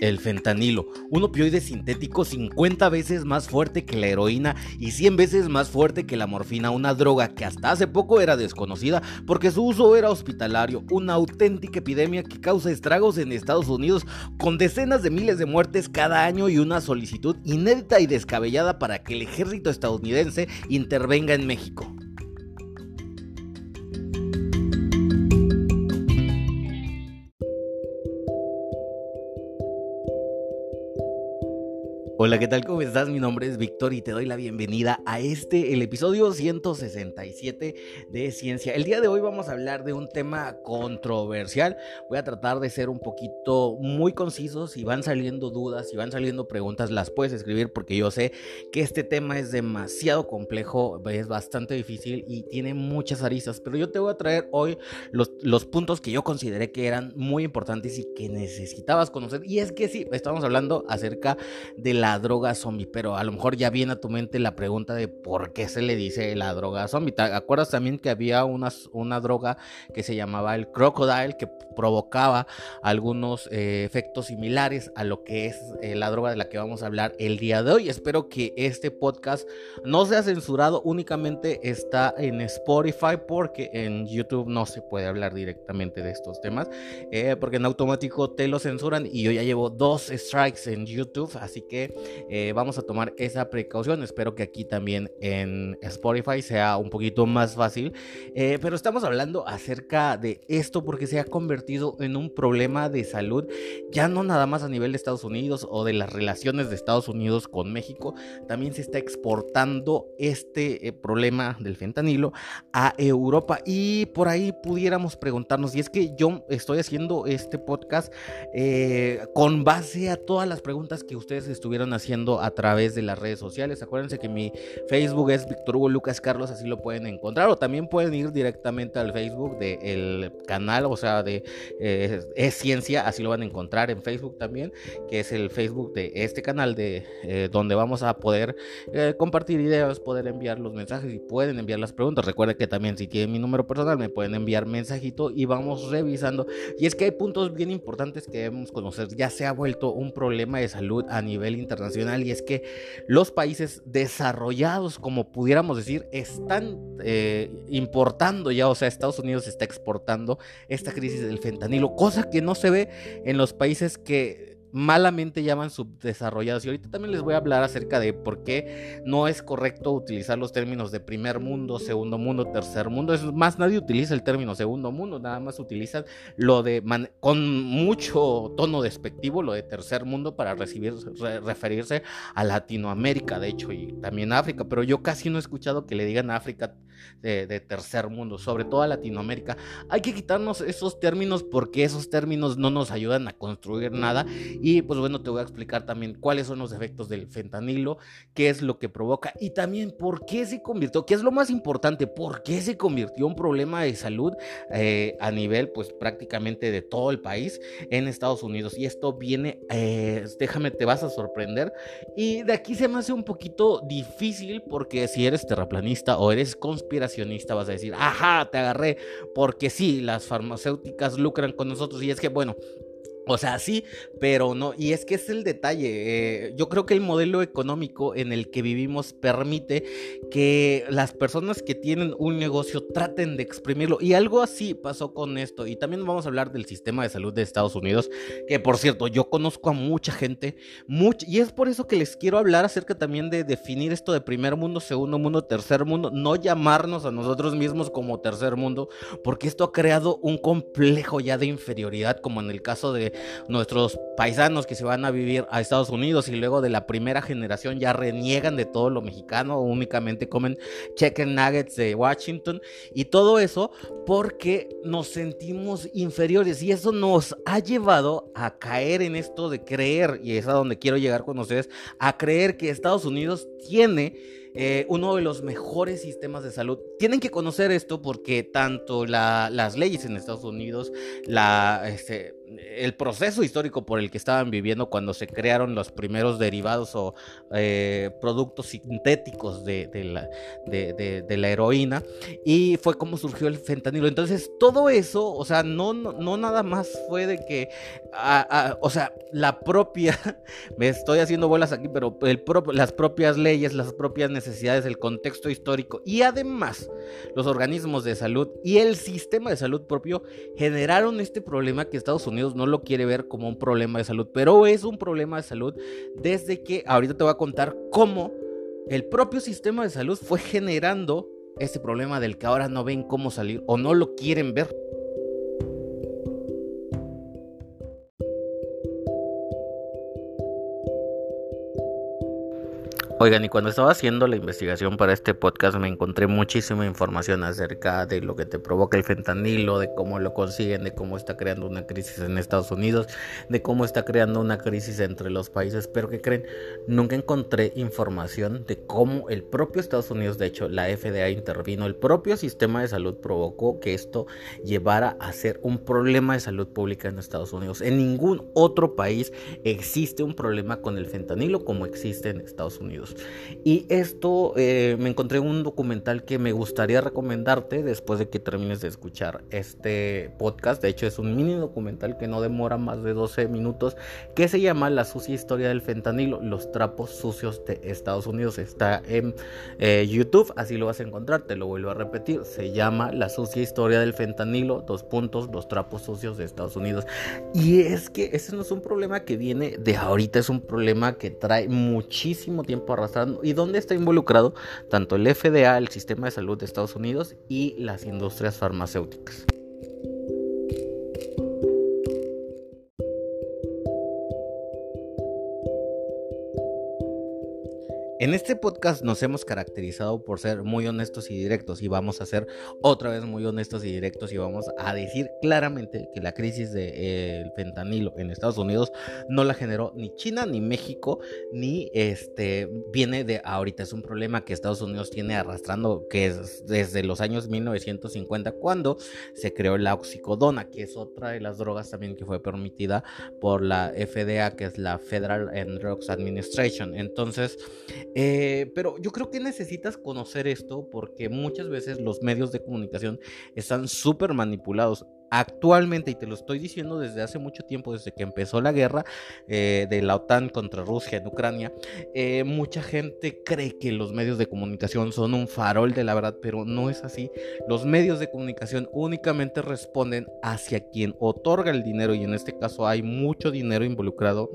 el fentanilo, un opioide sintético 50 veces más fuerte que la heroína y 100 veces más fuerte que la morfina, una droga que hasta hace poco era desconocida porque su uso era hospitalario, una auténtica epidemia que causa estragos en Estados Unidos con decenas de miles de muertes cada año y una solicitud inédita y descabellada para que el ejército estadounidense intervenga en México. Hola, ¿qué tal? ¿Cómo estás? Mi nombre es Víctor y te doy la bienvenida a este, el episodio 167 de Ciencia. El día de hoy vamos a hablar de un tema controversial. Voy a tratar de ser un poquito muy conciso. Si van saliendo dudas, si van saliendo preguntas, las puedes escribir porque yo sé que este tema es demasiado complejo, es bastante difícil y tiene muchas aristas. Pero yo te voy a traer hoy los, los puntos que yo consideré que eran muy importantes y que necesitabas conocer. Y es que sí, estamos hablando acerca de la droga zombie, pero a lo mejor ya viene a tu mente la pregunta de por qué se le dice la droga zombie. ¿Te acuerdas también que había una, una droga que se llamaba el crocodile que provocaba algunos eh, efectos similares a lo que es eh, la droga de la que vamos a hablar el día de hoy? Espero que este podcast no sea censurado, únicamente está en Spotify porque en YouTube no se puede hablar directamente de estos temas, eh, porque en automático te lo censuran y yo ya llevo dos strikes en YouTube, así que eh, vamos a tomar esa precaución. Espero que aquí también en Spotify sea un poquito más fácil. Eh, pero estamos hablando acerca de esto porque se ha convertido en un problema de salud, ya no nada más a nivel de Estados Unidos o de las relaciones de Estados Unidos con México, también se está exportando este eh, problema del fentanilo a Europa y por ahí pudiéramos preguntarnos, y es que yo estoy haciendo este podcast con base a todas las preguntas que ustedes estuvieron haciendo a través de las redes sociales. Acuérdense que mi Facebook es Víctor Hugo Lucas Carlos, así lo pueden encontrar. O también pueden ir directamente al Facebook del canal, o sea, de eh, Es Ciencia, así lo van a encontrar en Facebook también, que es el Facebook de este canal, de eh, donde vamos a poder eh, compartir ideas, poder enviar los mensajes y pueden enviar las preguntas. Recuerden que también si tienen mi número personal me pueden enviar mensajito y vamos revisando. Y es que hay puntos bien importantes que debemos conocer. Ya se ha vuelto un problema de salud a nivel internacional internacional y es que los países desarrollados, como pudiéramos decir, están eh, importando ya, o sea, Estados Unidos está exportando esta crisis del fentanilo, cosa que no se ve en los países que malamente llaman subdesarrollados. Y ahorita también les voy a hablar acerca de por qué no es correcto utilizar los términos de primer mundo, segundo mundo, tercer mundo. Es más, nadie utiliza el término segundo mundo, nada más utilizan lo de con mucho tono despectivo, lo de tercer mundo para referirse a Latinoamérica, de hecho, y también África. Pero yo casi no he escuchado que le digan África de, tercer mundo, sobre todo a Latinoamérica. Hay que quitarnos esos términos porque esos términos no nos ayudan a construir nada y pues bueno, te voy a explicar también cuáles son los efectos del fentanilo, qué es lo que provoca y también por qué se convirtió, qué es lo más importante, por qué se convirtió un problema de salud eh, a nivel pues prácticamente de todo el país en Estados Unidos. Y esto viene, eh, déjame, te vas a sorprender. Y de aquí se me hace un poquito difícil porque si eres terraplanista o eres conspiracionista vas a decir, ajá, te agarré, porque sí, las farmacéuticas lucran con nosotros y es que bueno, o sea, sí, pero no. Y es que es el detalle. Eh, yo creo que el modelo económico en el que vivimos permite que las personas que tienen un negocio traten de exprimirlo. Y algo así pasó con esto. Y también vamos a hablar del sistema de salud de Estados Unidos. Que por cierto, yo conozco a mucha gente. y es por eso que les quiero hablar acerca también de definir esto de primer mundo, segundo mundo, tercer mundo. No llamarnos a nosotros mismos como tercer mundo. Porque esto ha creado un complejo ya de inferioridad. Como en el caso de nuestros paisanos que se van a vivir a Estados Unidos y luego de la primera generación ya reniegan de todo lo mexicano, únicamente comen chicken nuggets de Washington y todo eso porque nos sentimos inferiores y eso nos ha llevado a caer en esto de creer, y es a donde quiero llegar con ustedes, a creer que Estados Unidos tiene eh, uno de los mejores sistemas de salud. Tienen que conocer esto porque tanto las leyes en Estados Unidos, la, este, el proceso histórico por el que estaban viviendo cuando se crearon los primeros derivados o eh, productos sintéticos de, la, de, la, heroína y fue como surgió el fentanilo. Entonces todo eso, o sea, no, no, nada más fue de que, o sea, la propia, me estoy haciendo bolas aquí, pero el las propias leyes, las propias necesidades, el contexto histórico y además los organismos de salud y el sistema de salud propio generaron este problema que Estados Unidos no lo quiere ver como un problema de salud, pero es un problema de salud desde que ahorita te voy a contar cómo el propio sistema de salud fue generando este problema del que ahora no ven cómo salir o no lo quieren ver. Oigan, y cuando estaba haciendo la investigación para este podcast me encontré muchísima información acerca de lo que te provoca el fentanilo, de cómo lo consiguen, de cómo está creando una crisis en Estados Unidos, de cómo está creando una crisis entre los países. Pero que creen, nunca encontré información de cómo el propio Estados Unidos, de hecho la FDA intervino, el propio sistema de salud provocó que esto llevara a ser un problema de salud pública en Estados Unidos. En ningún otro país existe un problema con el fentanilo como existe en Estados Unidos. Y esto eh, me encontré un documental que me gustaría recomendarte después de que termines de escuchar este podcast. De hecho, es un mini documental que no demora más de 12 minutos que se llama La sucia historia del fentanilo, los trapos sucios de Estados Unidos. Está en eh, YouTube, así lo vas a encontrar, te lo vuelvo a repetir. Se llama La sucia historia del fentanilo, dos puntos, los trapos sucios de Estados Unidos. Y es que ese no es un problema que viene de ahorita, es un problema que trae muchísimo tiempo arrastrando y dónde está involucrado tanto el FDA, el sistema de salud de Estados Unidos y las industrias farmacéuticas. En este podcast nos hemos caracterizado por ser muy honestos y directos y vamos a ser otra vez muy honestos y directos y vamos a decir claramente que la crisis del de, fentanilo en Estados Unidos no la generó ni China ni México ni este viene de ahorita. Es un problema que Estados Unidos tiene arrastrando que es desde los años 1950 cuando se creó la oxicodona que es otra de las drogas también que fue permitida por la FDA que es la Federal and Drugs Administration. Entonces eh, pero yo creo que necesitas conocer esto porque muchas veces los medios de comunicación están súper manipulados. Actualmente, y te lo estoy diciendo desde hace mucho tiempo, desde que empezó la guerra eh, de la OTAN contra Rusia en Ucrania, eh, mucha gente cree que los medios de comunicación son un farol de la verdad, pero no es así. Los medios de comunicación únicamente responden hacia quien otorga el dinero y en este caso hay mucho dinero involucrado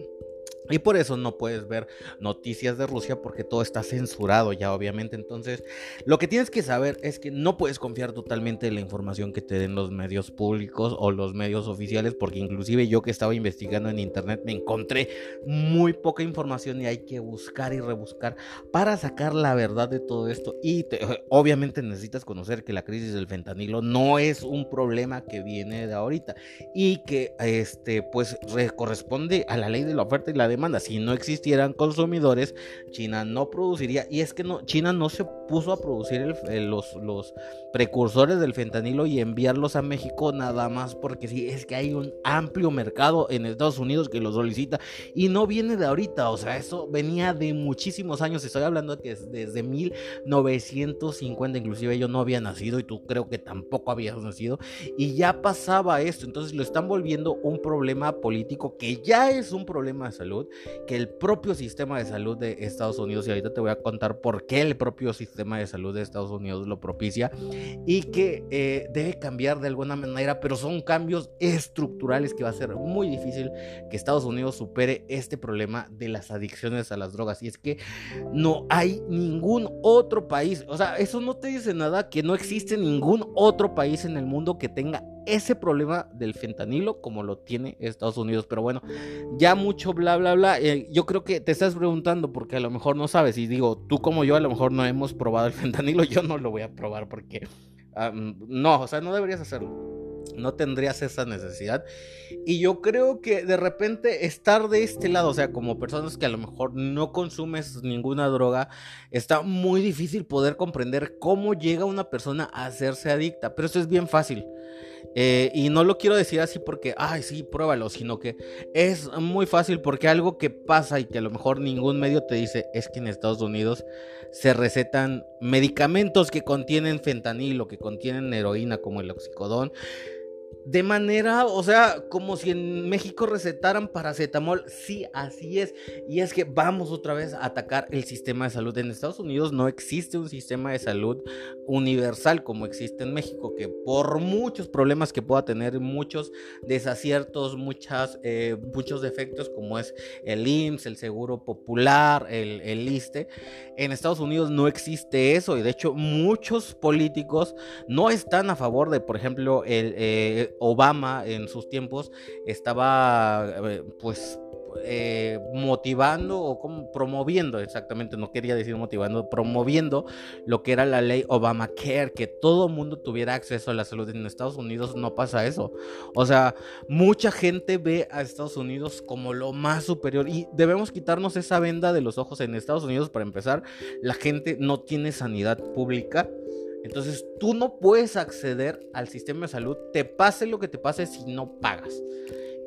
y por eso no puedes ver noticias de Rusia porque todo está censurado ya obviamente. Entonces lo que tienes que saber es que no puedes confiar totalmente en la información que te den los medios públicos o los medios oficiales porque inclusive yo que estaba investigando en internet me encontré muy poca información y hay que buscar y rebuscar para sacar la verdad de todo esto. Y obviamente necesitas conocer que la crisis del fentanilo no es un problema que viene de ahorita y que este pues corresponde a la ley de la oferta y la demanda. Si no existieran consumidores, China no produciría. Y es que no, China no se puso a producir los, los precursores del fentanilo y enviarlos a México nada más porque sí, es que hay un amplio mercado en Estados Unidos que lo solicita y no viene de ahorita. O sea, eso venía de muchísimos años. Estoy hablando que desde 1950, inclusive yo no había nacido y tú creo que tampoco habías nacido. Y ya pasaba esto. Entonces lo están volviendo un problema político que ya es un problema de salud que el propio sistema de salud de Estados Unidos, y ahorita te voy a contar por qué el propio sistema de salud de Estados Unidos lo propicia, y que eh, debe cambiar de alguna manera, pero son cambios estructurales que va a ser muy difícil que Estados Unidos supere este problema de las adicciones a las drogas. Y es que no hay ningún otro país, o sea, eso no te dice nada, que no existe ningún otro país en el mundo que tenga ese problema del fentanilo como lo tiene Estados Unidos. Pero bueno, ya mucho bla, bla, bla. Eh, yo creo que te estás preguntando porque a lo mejor no sabes. Y digo, tú como yo a lo mejor no hemos probado el fentanilo. Yo no lo voy a probar porque... no, o sea, no deberías hacerlo. No tendrías esa necesidad. Y yo creo que de repente estar de este lado, o sea, como personas que a lo mejor no consumes ninguna droga, está muy difícil poder comprender cómo llega una persona a hacerse adicta. Pero eso es bien fácil. Eh, y no lo quiero decir así porque, ay, sí, pruébalo, sino que es muy fácil porque algo que pasa y que a lo mejor ningún medio te dice es que en Estados Unidos se recetan medicamentos que contienen fentanilo, que contienen heroína como el oxicodón de manera, o sea, como si en México recetaran paracetamol. Sí, así es. Y es que vamos otra vez a atacar el sistema de salud. En Estados Unidos no existe un sistema de salud universal como existe en México, que por muchos problemas que pueda tener, muchos desaciertos, muchas, eh, muchos defectos, como es el IMSS, el Seguro Popular, el, el ISTE, en Estados Unidos no existe eso. Y de hecho, muchos políticos no están a favor de, por ejemplo, el... Eh, Obama en sus tiempos estaba eh, pues eh, motivando o como promoviendo, exactamente, no quería decir motivando, promoviendo lo que era la ley Obamacare, que todo mundo tuviera acceso a la salud. En Estados Unidos no pasa eso. O sea, mucha gente ve a Estados Unidos como lo más superior y debemos quitarnos esa venda de los ojos. En Estados Unidos, para empezar, la gente no tiene sanidad pública entonces tú no puedes acceder al sistema de salud, te pase lo que te pase si no pagas.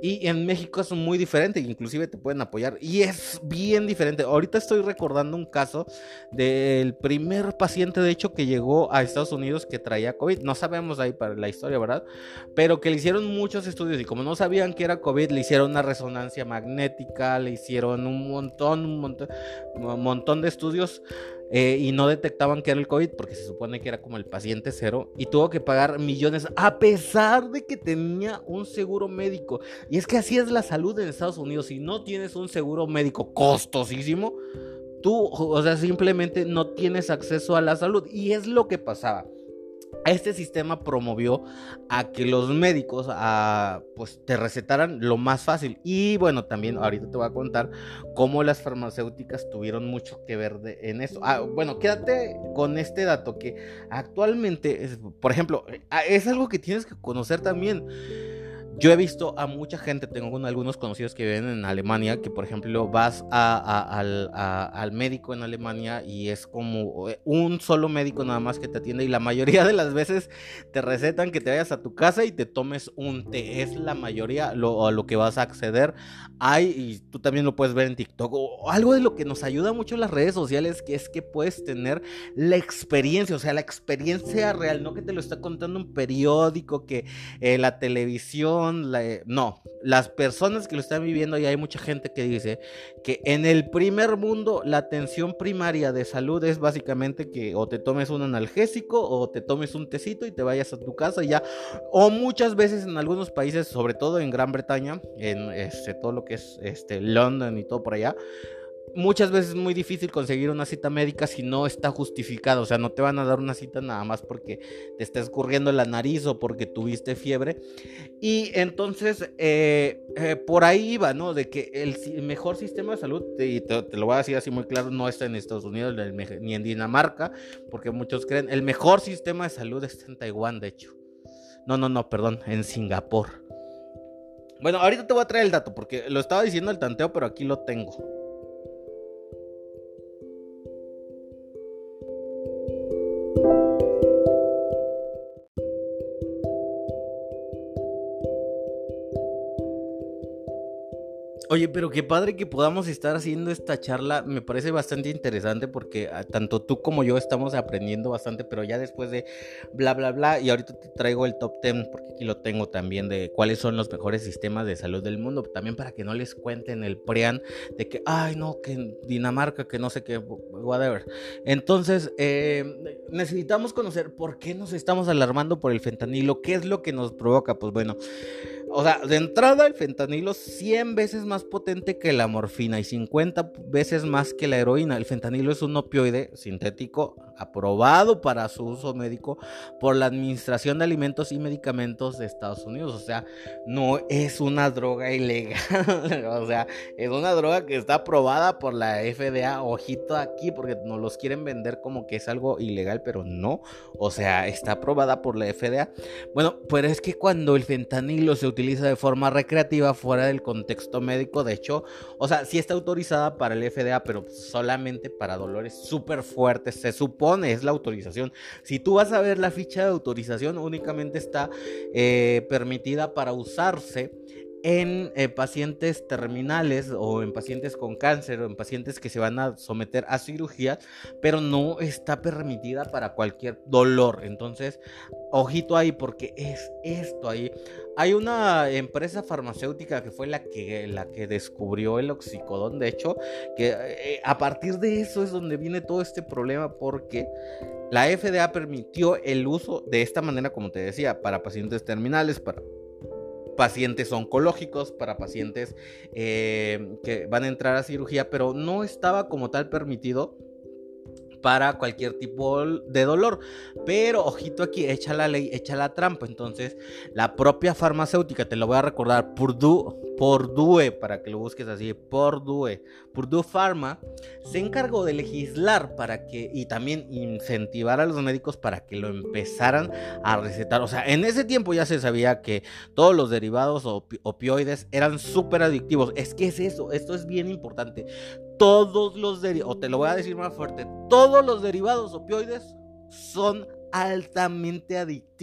Y en México es muy diferente, inclusive te pueden apoyar. Y es bien diferente. Ahorita estoy recordando un caso del primer paciente, de hecho, que llegó a Estados Unidos que traía COVID. No sabemos ahí para la historia, ¿verdad? Pero que le hicieron muchos estudios y como no sabían que era COVID, le hicieron una resonancia magnética, le hicieron un montón, un montón, un montón de estudios eh, y no detectaban que era el COVID porque se supone que era como el paciente cero y tuvo que pagar millones a pesar de que tenía un seguro médico. Y es que así es la salud en Estados Unidos. Si no tienes un seguro médico costosísimo, tú, o sea, simplemente no tienes acceso a la salud. Y es lo que pasaba. Este sistema promovió a que los médicos a, pues, te recetaran lo más fácil. Y bueno, también ahorita te voy a contar cómo las farmacéuticas tuvieron mucho que ver en eso. Ah, bueno, quédate con este dato que actualmente, por ejemplo, ah, es algo que tienes que conocer también. Yo he visto a mucha gente, tengo algunos conocidos que viven en Alemania, que por ejemplo vas al, médico en Alemania y es como eh, un solo médico nada más que te atiende y la mayoría de las veces te recetan que te vayas a tu casa y te tomes un té. Es la mayoría lo, a lo que vas a acceder. Hay, y tú también lo puedes ver en TikTok, o algo de lo que nos ayuda mucho en las redes sociales, que es que puedes tener la experiencia, o sea, la experiencia real, no que te lo está contando un periódico, que eh, la televisión no, las personas que lo están viviendo y hay mucha gente que dice que en el primer mundo la atención primaria de salud es básicamente que o te tomes un analgésico o te tomes un tecito y te vayas a tu casa y ya. O muchas veces en algunos países, sobre todo en Gran Bretaña, en este, todo lo que es este, London y todo por allá, muchas veces es muy difícil conseguir una cita médica si no está justificado. O sea, no te van a dar una cita nada más porque te está escurriendo la nariz o porque tuviste fiebre. Y entonces, eh, eh, por ahí va, ¿no? De que el mejor sistema de salud, y te, lo voy a decir así muy claro, no está en Estados Unidos ni en Dinamarca, porque muchos creen, el mejor sistema de salud está en Taiwán, de hecho. No, no, no, perdón, en Singapur. Bueno, ahorita te voy a traer el dato porque lo estaba diciendo el tanteo, pero aquí lo tengo. Oye, pero qué padre que podamos estar haciendo esta charla. Me parece bastante interesante porque ah, tanto tú como yo estamos aprendiendo bastante, pero ya después de bla, bla, bla. Y ahorita te traigo el top 10 porque aquí lo tengo también de cuáles son los mejores sistemas de salud del mundo. También para que no les cuenten el prean de que, ay, no, que Dinamarca, que no sé qué, whatever. Entonces, eh, necesitamos conocer por qué nos estamos alarmando por el fentanilo, qué es lo que nos provoca. Pues bueno. O sea, de entrada el fentanilo 100 veces más potente que la morfina y 50 veces más que la heroína. El fentanilo es un opioide sintético aprobado para su uso médico por la Administración de Alimentos y Medicamentos de Estados Unidos. O sea, no es una droga ilegal. o sea, es una droga que está aprobada por la FDA. Ojito aquí porque nos los quieren vender como que es algo ilegal, pero no. O sea, está aprobada por la FDA. Bueno, pero es que cuando el fentanilo se utiliza de forma recreativa fuera del contexto médico. De hecho, o sea, sí está autorizada para el FDA, pero solamente para dolores súper fuertes. Se supone, es la autorización. Si tú vas a ver la ficha de autorización, únicamente está eh, permitida para usarse en eh, pacientes terminales o en pacientes con cáncer o en pacientes que se van a someter a cirugía, pero no está permitida para cualquier dolor. Entonces, ojito ahí porque es esto ahí. Hay una empresa farmacéutica que fue la que, la que descubrió el oxicodón, de hecho, que eh, a partir de eso es donde viene todo este problema porque la FDA permitió el uso de esta manera, como te decía, para pacientes terminales, para pacientes oncológicos, para pacientes eh, que van a entrar a cirugía, pero no estaba como tal permitido para cualquier tipo de dolor. Pero ojito aquí, echa la ley, echa la trampa. Entonces, la propia farmacéutica, te lo voy a recordar, Purdue, Purdue, para que lo busques así, Purdue, Purdue Pharma, se encargó de legislar para que, y también incentivar a los médicos para que lo empezaran a recetar. O sea, en ese tiempo ya se sabía que todos los derivados opioides eran súper adictivos. Es que es eso, esto es bien importante todos los derivados, o te lo voy a decir más fuerte, todos los derivados opioides son altamente adictivos.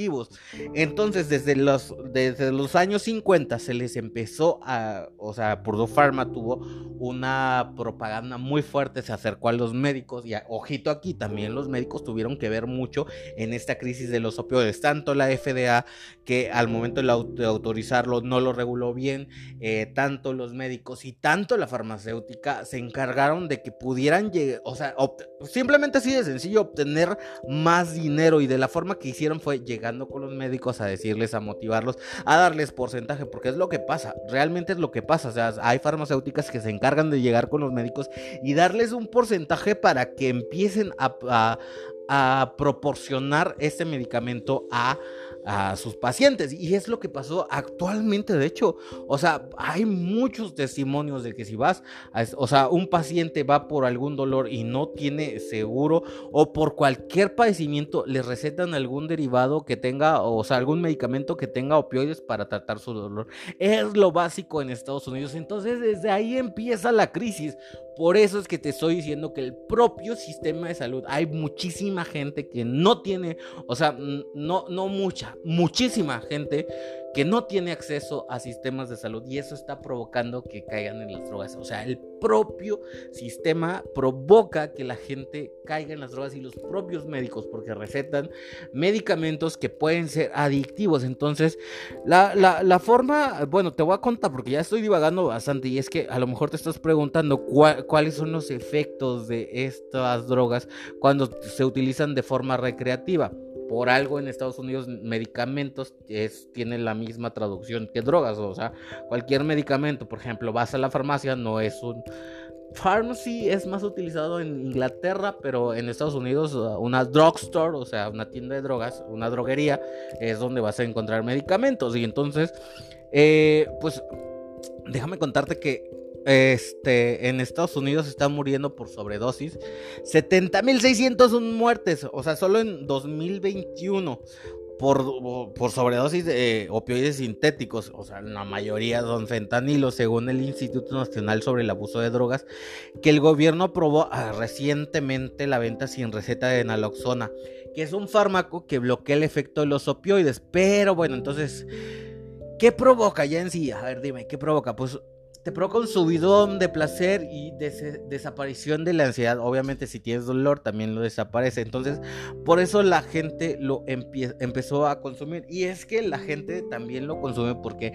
Entonces, desde los, desde los años 50 se les empezó a, o sea, Purdue Pharma tuvo una propaganda muy fuerte, se acercó a los médicos y ojito aquí, también los médicos tuvieron que ver mucho en esta crisis de los opioides, tanto la FDA que al momento de, autorizarlo no lo reguló bien, eh, tanto los médicos y tanto la farmacéutica se encargaron de que pudieran llegar, o sea, simplemente así de sencillo, obtener más dinero y de la forma que hicieron fue llegando con los médicos a decirles, a motivarlos, a darles porcentaje, porque es lo que pasa, realmente es lo que pasa, o sea, hay farmacéuticas que se encargan de llegar con los médicos y darles un porcentaje para que empiecen a, a proporcionar este medicamento a a sus pacientes. Y es lo que pasó actualmente, de hecho. O sea, hay muchos testimonios de que si vas, o sea, un paciente va por algún dolor y no tiene seguro o por cualquier padecimiento, le recetan algún derivado que tenga, o sea, algún medicamento que tenga opioides para tratar su dolor. Es lo básico en Estados Unidos. Entonces, desde ahí empieza la crisis. Por eso es que te estoy diciendo que el propio sistema de salud, hay muchísima gente que no tiene, o sea, no, no mucha, muchísima gente que no tiene acceso a sistemas de salud y eso está provocando que caigan en las drogas. O sea, el propio sistema provoca que la gente caiga en las drogas y los propios médicos porque recetan medicamentos que pueden ser adictivos. Entonces, la, la, forma, bueno, te voy a contar porque ya estoy divagando bastante y es que a lo mejor te estás preguntando cuáles son los efectos de estas drogas cuando se utilizan de forma recreativa por algo en Estados Unidos medicamentos es, tiene la misma traducción que drogas, o sea, cualquier medicamento, por ejemplo, vas a la farmacia, no es un... Pharmacy es más utilizado en Inglaterra, pero en Estados Unidos una drugstore, o sea, una tienda de drogas, una droguería, es donde vas a encontrar medicamentos. Y entonces, eh, pues, déjame contarte que este, en Estados Unidos están muriendo por sobredosis. 70.601 muertes, o sea, solo en 2021 por, por sobredosis de opioides sintéticos. O sea, la mayoría son fentanilo, según el Instituto Nacional sobre el Abuso de Drogas, que el gobierno aprobó ah, recientemente la venta sin receta de naloxona, que es un fármaco que bloquea el efecto de los opioides. Pero bueno, entonces... ¿Qué provoca ya en sí? A ver, dime, ¿qué provoca? Pues te provoca un subidón de placer y desaparición de la ansiedad. Obviamente si tienes dolor también lo desaparece. Entonces por eso la gente lo empezó a consumir. Y es que la gente también lo consume porque,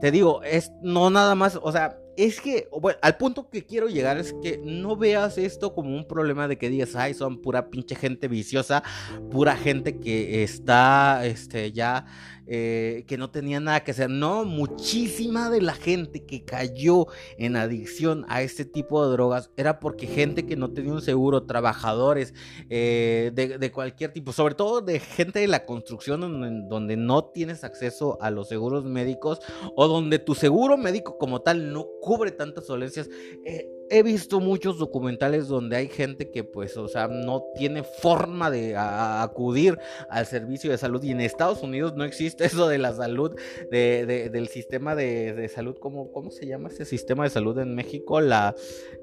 te digo, es no nada más, o sea, es que, bueno, al punto que quiero llegar es que no veas esto como un problema de que digas, ay, son pura pinche gente viciosa, pura gente que está, este, ya eh, que no tenía nada que hacer. No, muchísima de la gente que cayó en adicción a este tipo de drogas era porque gente que no tenía un seguro, trabajadores eh, de, cualquier tipo, sobre todo de gente de la construcción donde, no tienes acceso a los seguros médicos o donde tu seguro médico como tal no cubre tantas dolencias. Eh, he visto muchos documentales donde hay gente que pues, o sea, no tiene forma de acudir al servicio de salud y en Estados Unidos no existe eso de la salud, de, del sistema de, salud, ¿cómo, ¿cómo, se llama ese sistema de salud en México? La,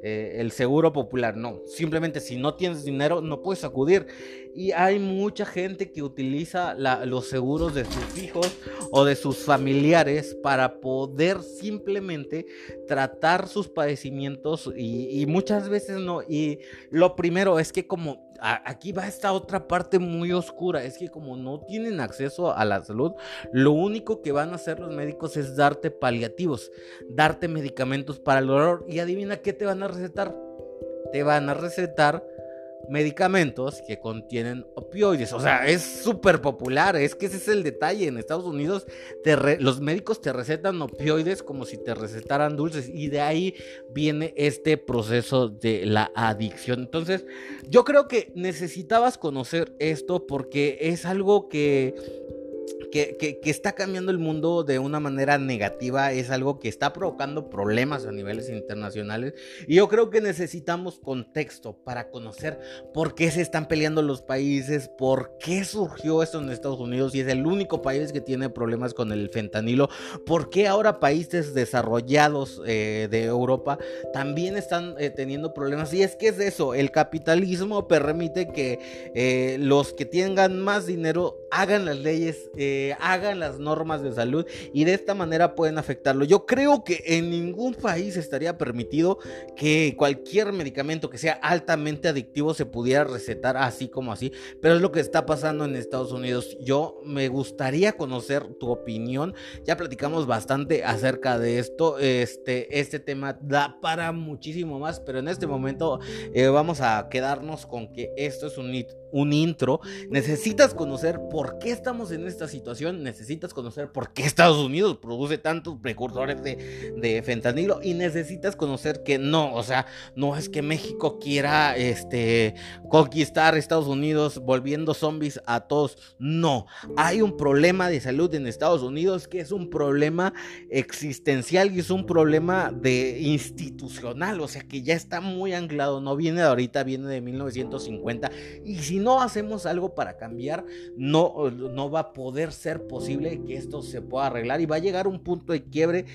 eh, el seguro popular, no, simplemente si no tienes dinero no puedes acudir y hay mucha gente que utiliza los seguros de sus hijos o de sus familiares para poder simplemente tratar sus padecimientos y, muchas veces no. Y lo primero es que como aquí va esta otra parte muy oscura, es que como no tienen acceso a la salud, lo único que van a hacer los médicos es darte paliativos, darte medicamentos para el dolor y adivina qué te van a recetar. Te van a recetar medicamentos que contienen opioides. O sea, es súper popular. Es que ese es el detalle. En Estados Unidos los médicos te recetan opioides como si te recetaran dulces. Y de ahí viene este proceso de la adicción. Entonces, yo creo que necesitabas conocer esto porque es algo que que, está cambiando el mundo de una manera negativa, es algo que está provocando problemas a niveles internacionales. Y yo creo que necesitamos contexto para conocer por qué se están peleando los países, por qué surgió esto en Estados Unidos y es el único país que tiene problemas con el fentanilo, por qué ahora países desarrollados eh, de Europa también están eh, teniendo problemas. Y es que es eso, el capitalismo permite que eh, los que tengan más dinero hagan las leyes hagan las normas de salud y de esta manera pueden afectarlo. Yo creo que en ningún país estaría permitido que cualquier medicamento que sea altamente adictivo se pudiera recetar así como así, pero es lo que está pasando en Estados Unidos. Yo me gustaría conocer tu opinión. Ya platicamos bastante acerca de esto. Este, este tema da para muchísimo más, pero en este momento eh, vamos a quedarnos con que esto es un un intro, necesitas conocer por qué estamos en esta situación, necesitas conocer por qué Estados Unidos produce tantos precursores de, fentanilo. Y necesitas conocer que no, o sea, no es que México quiera este, conquistar Estados Unidos volviendo zombies a todos, no, hay un problema de salud en Estados Unidos que es un problema existencial y es un problema de institucional, o sea, que ya está muy anclado, no viene de ahorita, viene de 1950 y si no hacemos algo para cambiar, no, no va a poder ser posible que esto se pueda arreglar y va a llegar un punto de quiebre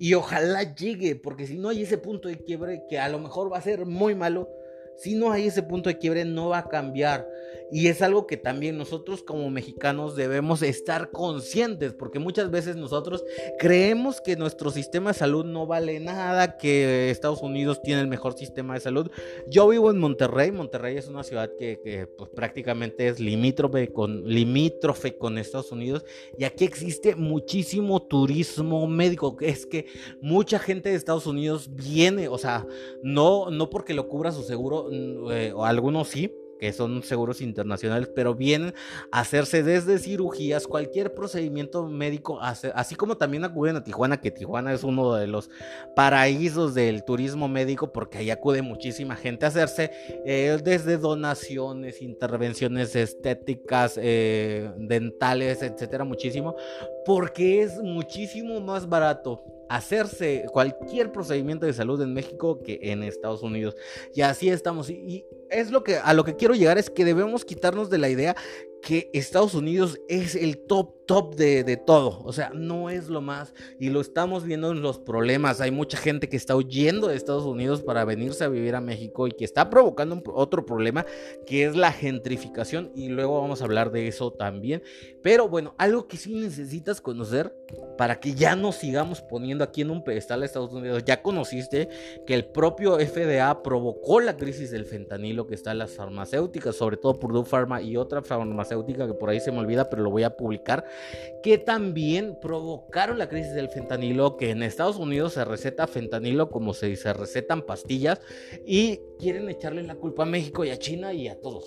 y ojalá llegue, porque si no hay ese punto de quiebre que a lo mejor va a ser muy malo, si no hay ese punto de quiebre no va a cambiar. Y es algo que también nosotros como mexicanos debemos estar conscientes, porque muchas veces nosotros creemos que nuestro sistema de salud no vale nada, que Estados Unidos tiene el mejor sistema de salud. Yo vivo en Monterrey, Monterrey es una ciudad que, pues, prácticamente es limítrofe con, limítrofe con Estados Unidos, y aquí existe muchísimo turismo médico, que es que mucha gente de Estados Unidos viene, o sea, no, no porque lo cubra su seguro, eh, o algunos sí, que son seguros internacionales, pero vienen a hacerse desde cirugías, cualquier procedimiento médico, así como también acuden a Tijuana, que Tijuana es uno de los paraísos del turismo médico, porque ahí acude muchísima gente a hacerse eh, desde donaciones, intervenciones estéticas, eh, dentales, etcétera, muchísimo, porque es muchísimo más barato hacerse cualquier procedimiento de salud en México que en Estados Unidos. Y así estamos. Y, es lo que a lo que quiero llegar es que debemos quitarnos de la idea que Estados Unidos es el top top de, todo. O sea, no es lo más. Y lo estamos viendo en los problemas. Hay mucha gente que está huyendo de Estados Unidos para venirse a vivir a México y que está provocando otro problema que es la gentrificación. Y luego vamos a hablar de eso también. Pero bueno, algo que sí necesitas conocer para que ya no sigamos poniendo aquí en un pedestal a Estados Unidos. Ya conociste que el propio FDA provocó la crisis del fentanilo que está en las farmacéuticas, sobre todo Purdue Pharma y otra farmacéutica que por ahí se me olvida, pero lo voy a publicar que también provocaron la crisis del fentanilo, que en Estados Unidos se receta fentanilo como se, se recetan pastillas y quieren echarle la culpa a México y a China y a todos.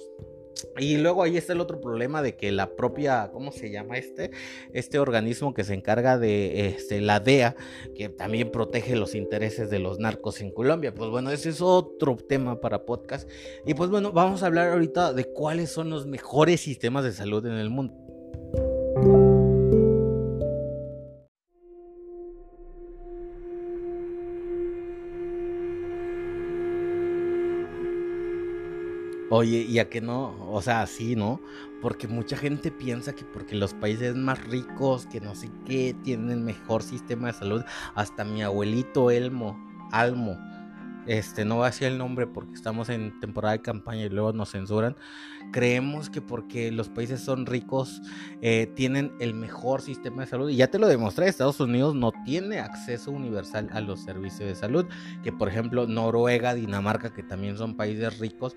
Y luego ahí está el otro problema de que la propia, ¿cómo se llama este? Este organismo que se encarga de este, la DEA, que también protege los intereses de los narcos en Colombia. Pues bueno, ese es otro tema para podcast. Y pues bueno, vamos a hablar ahorita de cuáles son los mejores sistemas de salud en el mundo. Oye, y a que no, o sea, sí, ¿no? Porque mucha gente piensa que porque los países más ricos, que no sé qué, tienen mejor sistema de salud. Hasta mi abuelito Elmo, Almo, este, no va a decir el nombre porque estamos en temporada de campaña y luego nos censuran. Creemos que porque los países son ricos eh, tienen el mejor sistema de salud. Y ya te lo demostré, Estados Unidos no tiene acceso universal a los servicios de salud. Que por ejemplo Noruega, Dinamarca, que también son países ricos,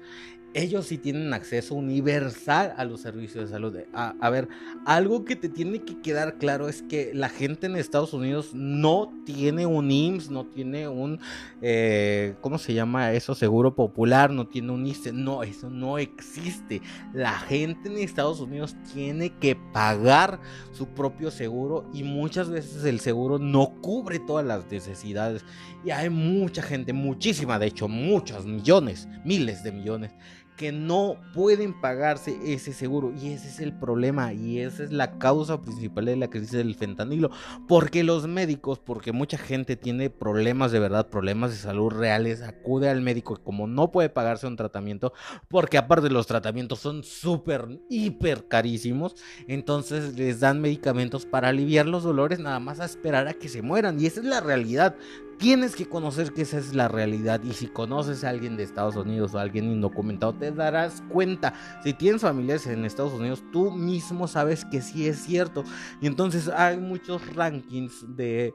ellos sí tienen acceso universal a los servicios de salud. A, ver, algo que te tiene que quedar claro es que la gente en Estados Unidos no tiene un IMSS, no tiene un, eh, ¿cómo se llama eso? Seguro popular, no tiene un ICE. No, eso no existe. La gente en Estados Unidos tiene que pagar su propio seguro y muchas veces el seguro no cubre todas las necesidades. Y hay mucha gente, muchísima, de hecho, muchos millones, miles de millones que no pueden pagarse ese seguro. Y ese es el problema y esa es la causa principal de la crisis del fentanilo. Porque los médicos, porque mucha gente tiene problemas de verdad, problemas de salud reales, acude al médico y como no puede pagarse un tratamiento, porque aparte los tratamientos son súper, hiper carísimos, entonces les dan medicamentos para aliviar los dolores nada más a esperar a que se mueran. Y esa es la realidad. Tienes que conocer que esa es la realidad y si conoces a alguien de Estados Unidos o a alguien indocumentado te darás cuenta. Si tienes familiares en Estados Unidos, tú mismo sabes que sí es cierto. Y entonces hay muchos rankings de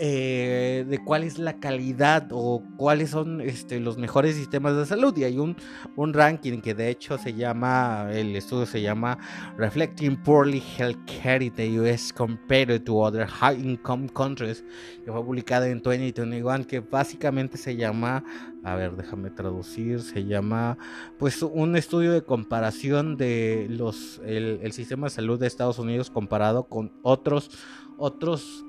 eh, de cuál es la calidad o cuáles son este, los mejores sistemas de salud. Y hay un, un ranking que de hecho se llama, el estudio se llama Reflecting Poorly Healthcare in the US Compared to Other High Income Countries, que fue publicado en 2021, que básicamente se llama, a ver, déjame traducir, se llama, pues un estudio de comparación de los, el, el sistema de salud de Estados Unidos comparado con otros, otros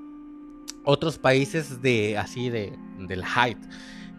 otros países de así de del height.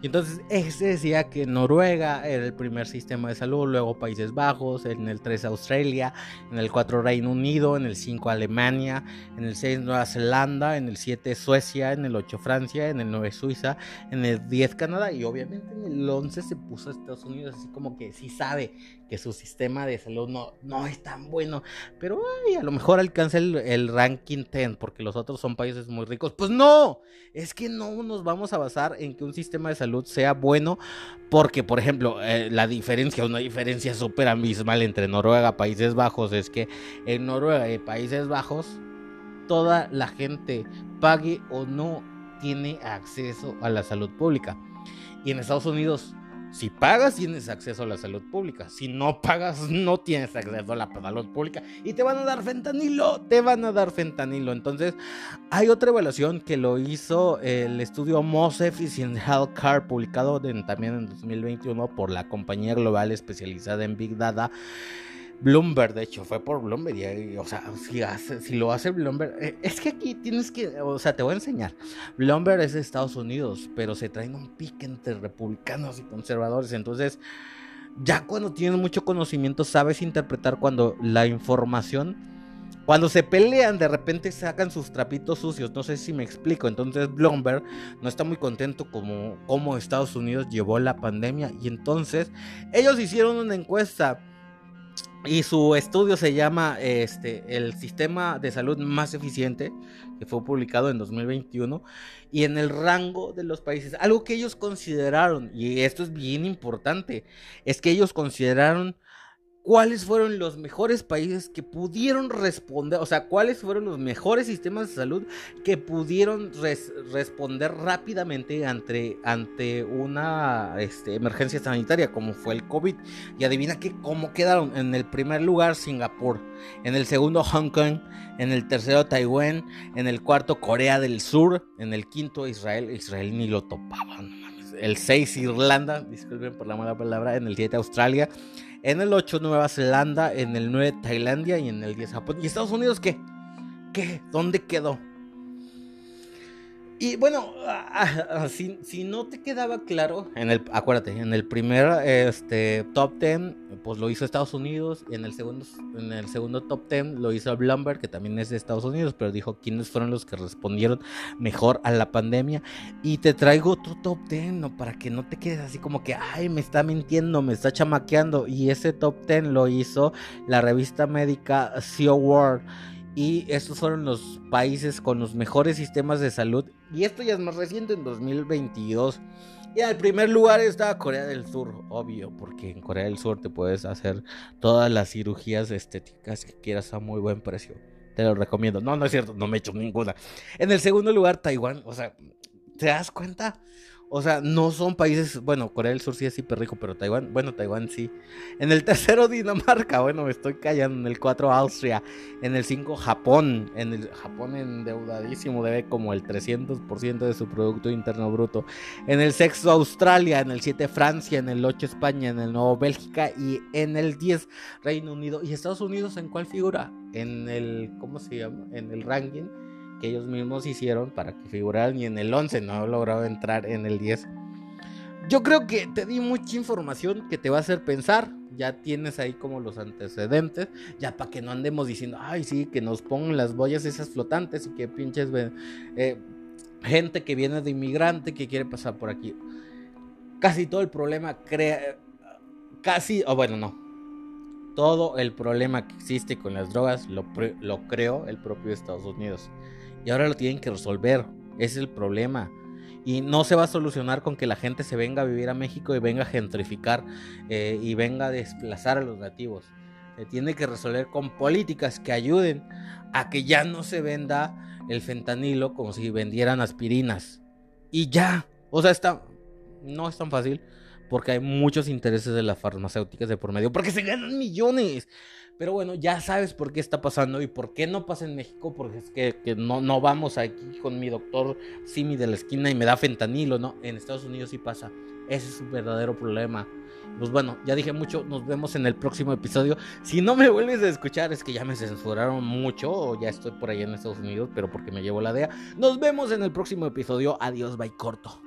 Y entonces ese decía que Noruega era el primer sistema de salud, luego Países Bajos, en el 3 Australia, en el 4 Reino Unido, en el 5 Alemania, en el 6 Nueva Zelanda, en el 7 Suecia, en el 8 Francia, en el 9 Suiza, en el 10 Canadá y obviamente en el 11 se puso Estados Unidos así como que sí sabe que su sistema de salud no, no es tan bueno, pero ay, a lo mejor alcanza el, ranking 10 porque los otros son países muy ricos. Pues no, es que no nos vamos a basar en que un sistema de salud sea bueno porque, por ejemplo, eh, la diferencia, una diferencia súper abismal entre Noruega y Países Bajos es que en Noruega y Países Bajos toda la gente pague o no tiene acceso a la salud pública. Y en Estados Unidos si pagas, tienes acceso a la salud pública. Si no pagas, no tienes acceso a la salud pública. Y te van a dar fentanilo. Te van a dar fentanilo. Entonces, hay otra evaluación que lo hizo el estudio Most Efficient Healthcare, publicado también en 2021 por la compañía global especializada en Big Data. Bloomberg, de hecho, fue por Bloomberg. Y, o sea, si, hace, si lo hace Bloomberg, eh, es que aquí tienes que, o sea, te voy a enseñar. Bloomberg es de Estados Unidos, pero se traen un pique entre republicanos y conservadores. Entonces, ya cuando tienes mucho conocimiento, sabes interpretar cuando la información, cuando se pelean, de repente sacan sus trapitos sucios. No sé si me explico. Entonces, Bloomberg no está muy contento como, como Estados Unidos llevó la pandemia. Y entonces, ellos hicieron una encuesta y su estudio se llama este, El sistema de salud más eficiente, que fue publicado en 2021, y en el rango de los países. Algo que ellos consideraron, y esto es bien importante, es que ellos consideraron cuáles fueron los mejores países que pudieron responder, o sea, cuáles fueron los mejores sistemas de salud que pudieron responder rápidamente ante, ante una este, emergencia sanitaria como fue el COVID. Y adivina que cómo quedaron. En el primer lugar Singapur, en el segundo Hong Kong, en el tercero Taiwán, en el cuarto Corea del Sur, en el quinto Israel, Israel ni lo topaban. El 6 Irlanda, disculpen por la mala palabra, en el 7 Australia. En el 8 Nueva Zelanda, en el 9 Tailandia y en el 10 Japón. ¿Y Estados Unidos qué? ¿Qué? ¿Dónde quedó? Y bueno, si, no te quedaba claro, en el, acuérdate, en el primer este, top 10, pues lo hizo Estados Unidos, en el segundo, en el segundo top 10 lo hizo Bloomberg, que también es de Estados Unidos, pero dijo quiénes fueron los que respondieron mejor a la pandemia. Y te traigo otro top 10, ¿no? Para que no te quedes así como que, ay, me está mintiendo, me está chamaqueando. Y ese top 10 lo hizo la revista médica CEO World y estos fueron los países con los mejores sistemas de salud. Y esto ya es más reciente, en 2022. Y en primer lugar está Corea del Sur, obvio, porque en Corea del Sur te puedes hacer todas las cirugías estéticas que quieras a muy buen precio. Te lo recomiendo. No, no es cierto, no me he hecho ninguna. En el segundo lugar, Taiwán. O sea, ¿te das cuenta? O sea, no son países, bueno, Corea del Sur sí es hiper rico, pero Taiwán, bueno, Taiwán sí. En el tercero Dinamarca, bueno, me estoy callando. En el 4 Austria. En el 5 Japón. En el Japón endeudadísimo, debe como el 300% de su Producto Interno Bruto. En el 6 Australia. En el 7 Francia. En el 8 España. En el 9 Bélgica. Y en el 10 Reino Unido. ¿Y Estados Unidos en cuál figura? En el, ¿cómo se llama? En el ranking que ellos mismos hicieron para que figuraran y en el 11 no logrado entrar en el 10. Yo creo que te di mucha información que te va a hacer pensar. Ya tienes ahí como los antecedentes. Ya para que no andemos diciendo, ay, sí, que nos pongan las boyas esas flotantes y que pinches eh, gente que viene de inmigrante que quiere pasar por aquí. Casi todo el problema crea. Casi, o bueno, no. Todo el problema que existe con las drogas lo, lo creó el propio Estados Unidos. Y ahora lo tienen que resolver. Es el problema. Y no se va a solucionar con que la gente se venga a vivir a México y venga a gentrificar eh, y venga a desplazar a los nativos. Se tiene que resolver con políticas que ayuden a que ya no se venda el fentanilo como si vendieran aspirinas. Y ya. O sea, está, no es tan fácil porque hay muchos intereses de las farmacéuticas de por medio, porque se ganan millones. Pero bueno, ya sabes por qué está pasando y por qué no pasa en México, porque es que, no, no vamos aquí con mi doctor Simi de la esquina y me da fentanilo, ¿no? En Estados Unidos sí pasa. Ese es un verdadero problema. Pues bueno, ya dije mucho, nos vemos en el próximo episodio. Si no me vuelves a escuchar, es que ya me censuraron mucho o ya estoy por ahí en Estados Unidos, pero porque me llevo la DEA. Nos vemos en el próximo episodio. Adiós, bye corto.